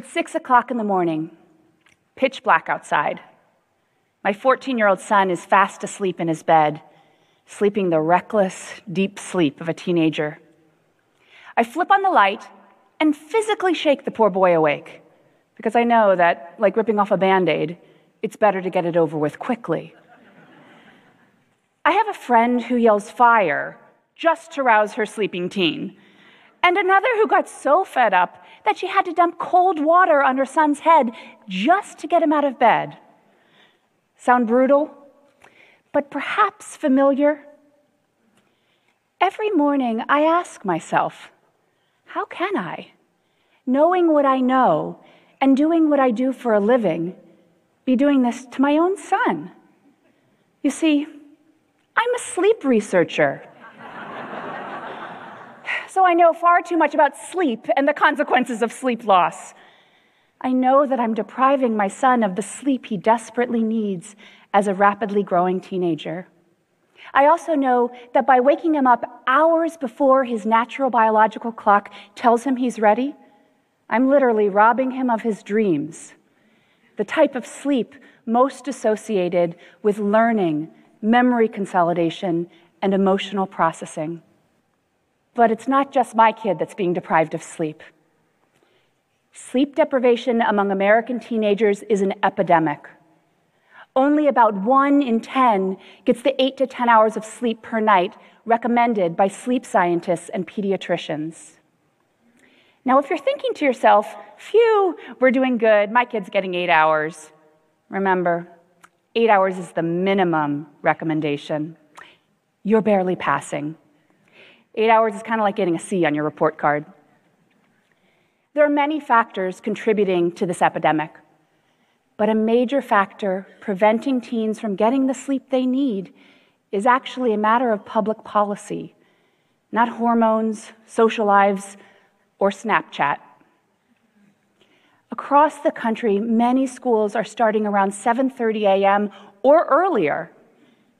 It's six o'clock in the morning, pitch black outside. My 14 year old son is fast asleep in his bed, sleeping the reckless, deep sleep of a teenager. I flip on the light and physically shake the poor boy awake because I know that, like ripping off a band aid, it's better to get it over with quickly. I have a friend who yells fire just to rouse her sleeping teen, and another who got so fed up that she had to dump cold water on her son's head just to get him out of bed. Sound brutal? But perhaps familiar? Every morning I ask myself, how can I, knowing what I know and doing what I do for a living, be doing this to my own son? You see, I'm a sleep researcher. So I know far too much about sleep and the consequences of sleep loss. I know that I'm depriving my son of the sleep he desperately needs as a rapidly growing teenager. I also know that by waking him up hours before his natural biological clock tells him he's ready, I'm literally robbing him of his dreams, the type of sleep most associated with learning, memory consolidation, and emotional processing. But it's not just my kid that's being deprived of sleep. Sleep deprivation among American teenagers is an epidemic. Only about one in 10 gets the 8 to 10 hours of sleep per night recommended by sleep scientists and pediatricians. Now, if you're thinking to yourself, phew, we're doing good, my kid's getting eight hours, remember, eight hours is the minimum recommendation. You're barely passing. Eight hours is kind of like getting a C on your report card. There are many factors contributing to this epidemic, but a major factor preventing teens from getting the sleep they need is actually a matter of public policy, not hormones, social lives, or Snapchat. Across the country, many schools are starting around 7:30 a.m. or earlier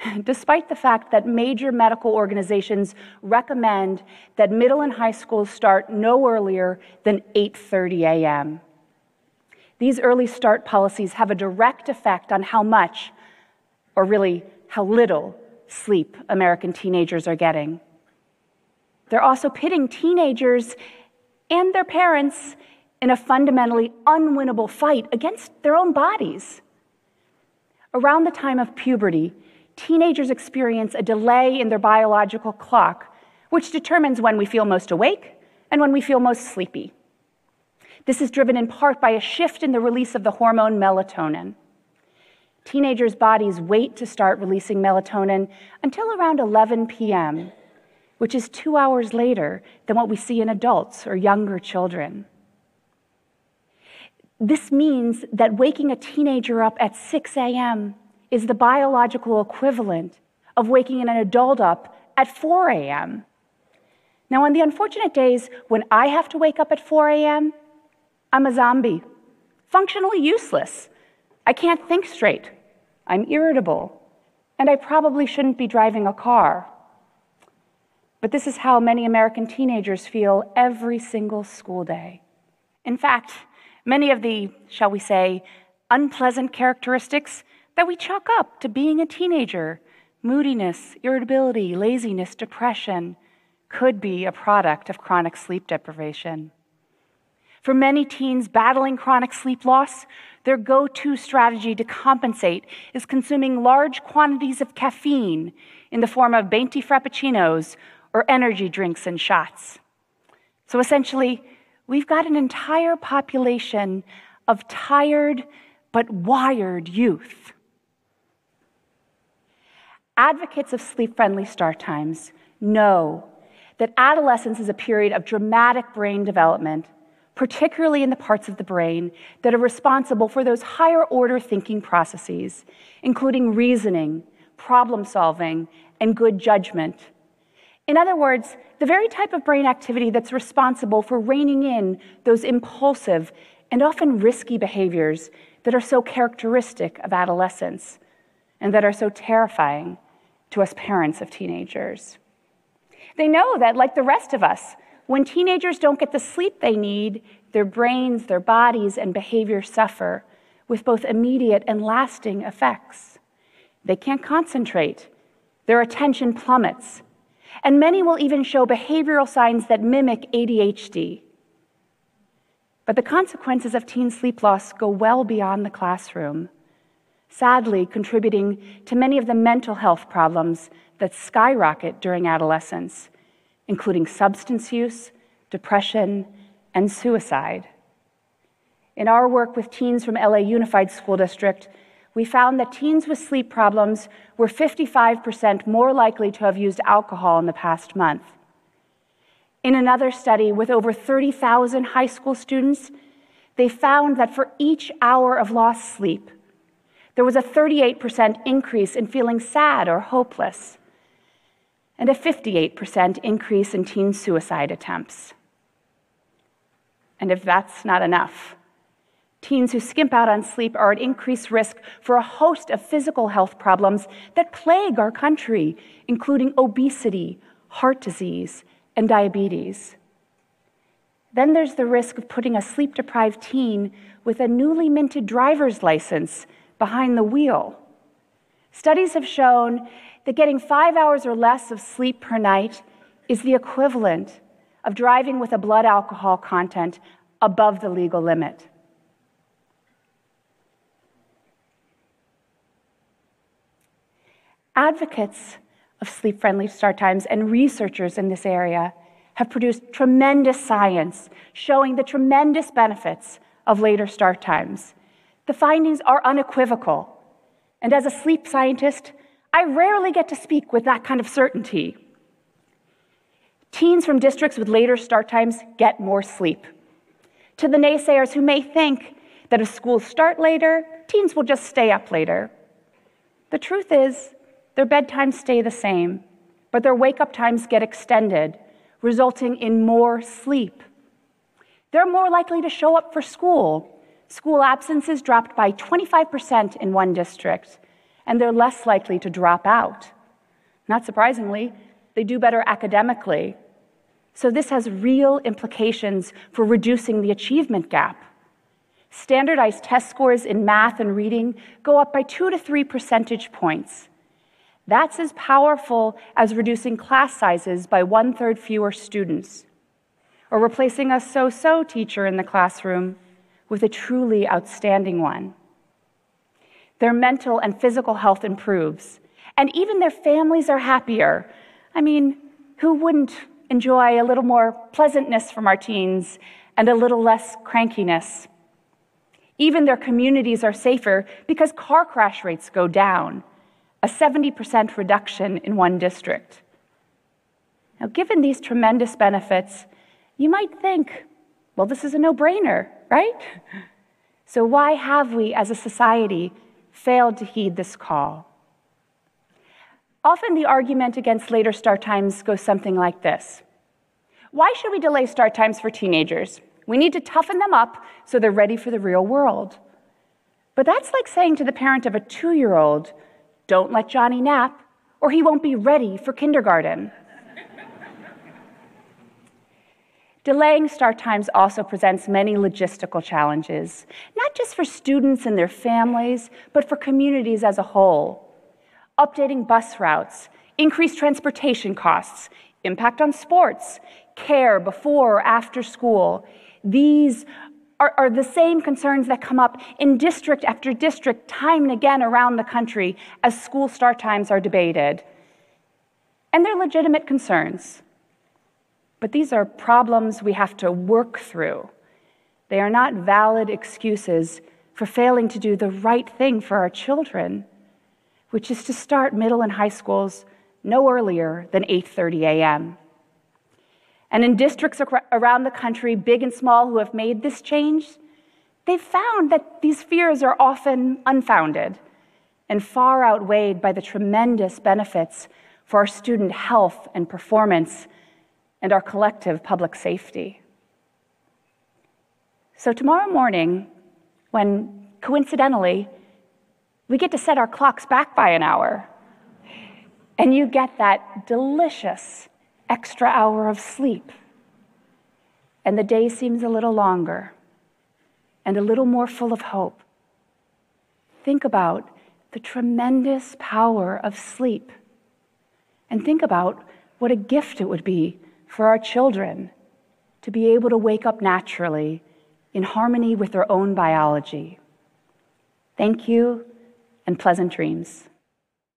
despite the fact that major medical organizations recommend that middle and high schools start no earlier than 8:30 a.m. These early start policies have a direct effect on how much or really how little sleep American teenagers are getting. They're also pitting teenagers and their parents in a fundamentally unwinnable fight against their own bodies. Around the time of puberty, teenagers experience a delay in their biological clock, which determines when we feel most awake and when we feel most sleepy. This is driven in part by a shift in the release of the hormone melatonin. Teenagers' bodies wait to start releasing melatonin until around 11 p.m., which is two hours later than what we see in adults or younger children. This means that waking a teenager up at 6 a.m is the biological equivalent of waking an adult up at 4 a.m. Now, on the unfortunate days when I have to wake up at 4 a.m., I'm a zombie, functionally useless. I can't think straight. I'm irritable, and I probably shouldn't be driving a car. But this is how many American teenagers feel every single school day. In fact, many of the, shall we say, unpleasant characteristics that we chalk up to being a teenager moodiness, irritability, laziness, depression could be a product of chronic sleep deprivation. For many teens battling chronic sleep loss, their go to strategy to compensate is consuming large quantities of caffeine in the form of venti frappuccinos or energy drinks and shots. So essentially, we've got an entire population of tired but wired youth Advocates of sleep friendly start times know that adolescence is a period of dramatic brain development, particularly in the parts of the brain that are responsible for those higher order thinking processes, including reasoning, problem solving, and good judgment. In other words, the very type of brain activity that's responsible for reining in those impulsive and often risky behaviors that are so characteristic of adolescence and that are so terrifying to us parents of teenagers. They know that, like the rest of us, When teenagers don't get the sleep they need, their brains, their bodies, and behavior suffer with both immediate and lasting effects. They can't concentrate, their attention plummets, and many will even show behavioral signs that mimic ADHD. But the consequences of teen sleep loss go well beyond the classroom, sadly, contributing to many of the mental health problems that skyrocket during adolescence including substance use, depression, and suicide. In our work with teens from LA Unified School District, we found that teens with sleep problems were 55% more likely to have used alcohol in the past month. In another study with over 30,000 high school students, they found that for each hour of lost sleep, there was a 38% increase in feeling sad or hopeless and a 58% increase in teen suicide attempts. And if that's not enough, teens who skimp out on sleep are at increased risk for a host of physical health problems that plague our country, including obesity, heart disease, and diabetes. Then there's the risk of putting a sleep deprived teen with a newly minted driver's license behind the wheel. Studies have shown that getting five hours or less of sleep per night is the equivalent of driving with a blood alcohol content above the legal limit. Advocates of sleep friendly start times and researchers in this area have produced tremendous science showing the tremendous benefits of later start times. The findings are unequivocal. And as a sleep scientist, I rarely get to speak with that kind of certainty. Teens from districts with later start times get more sleep. To the naysayers who may think that if schools start later, teens will just stay up later. The truth is, their bedtimes stay the same, but their wake up times get extended, resulting in more sleep. They're more likely to show up for school. School absences dropped by 25% in one district, and they're less likely to drop out. Not surprisingly, they do better academically. So, this has real implications for reducing the achievement gap. Standardized test scores in math and reading go up by two to three percentage points. That's as powerful as reducing class sizes by one third fewer students, or replacing a so so teacher in the classroom with a truly outstanding one. Their mental and physical health improves, and even their families are happier. I mean, who wouldn't enjoy a little more pleasantness from our teens and a little less crankiness? Even their communities are safer because car crash rates go down, a 70% reduction in one district. Now, given these tremendous benefits, you might think, well, this is a no brainer, right? So, why have we as a society failed to heed this call. Often the argument against later start times goes something like this Why should we delay start times for teenagers? We need to toughen them up so they're ready for the real world. But that's like saying to the parent of a two year old, Don't let Johnny nap, or he won't be ready for kindergarten. Delaying start times also presents many logistical challenges, not just for students and their families, but for communities as a whole. Updating bus routes, increased transportation costs, impact on sports, care before or after school. These are, are, the same concerns that come up in district after district, time and again around the country as school start times are debated. And they're legitimate concerns. But these are problems we have to work through. They are not valid excuses for failing to do the right thing for our children, which is to start middle and high schools no earlier than 8:30 a.m. And in districts around the country, big and small, who have made this change, they've found that these fears are often unfounded and far outweighed by the tremendous benefits for our student health and performance and our collective public safety. So, tomorrow morning, when coincidentally we get to set our clocks back by an hour, and you get that delicious extra hour of sleep, and the day seems a little longer and a little more full of hope, think about the tremendous power of sleep. And think about what a gift it would be for our children to be able to wake up naturally in harmony with their own biology. Thank you and pleasant dreams.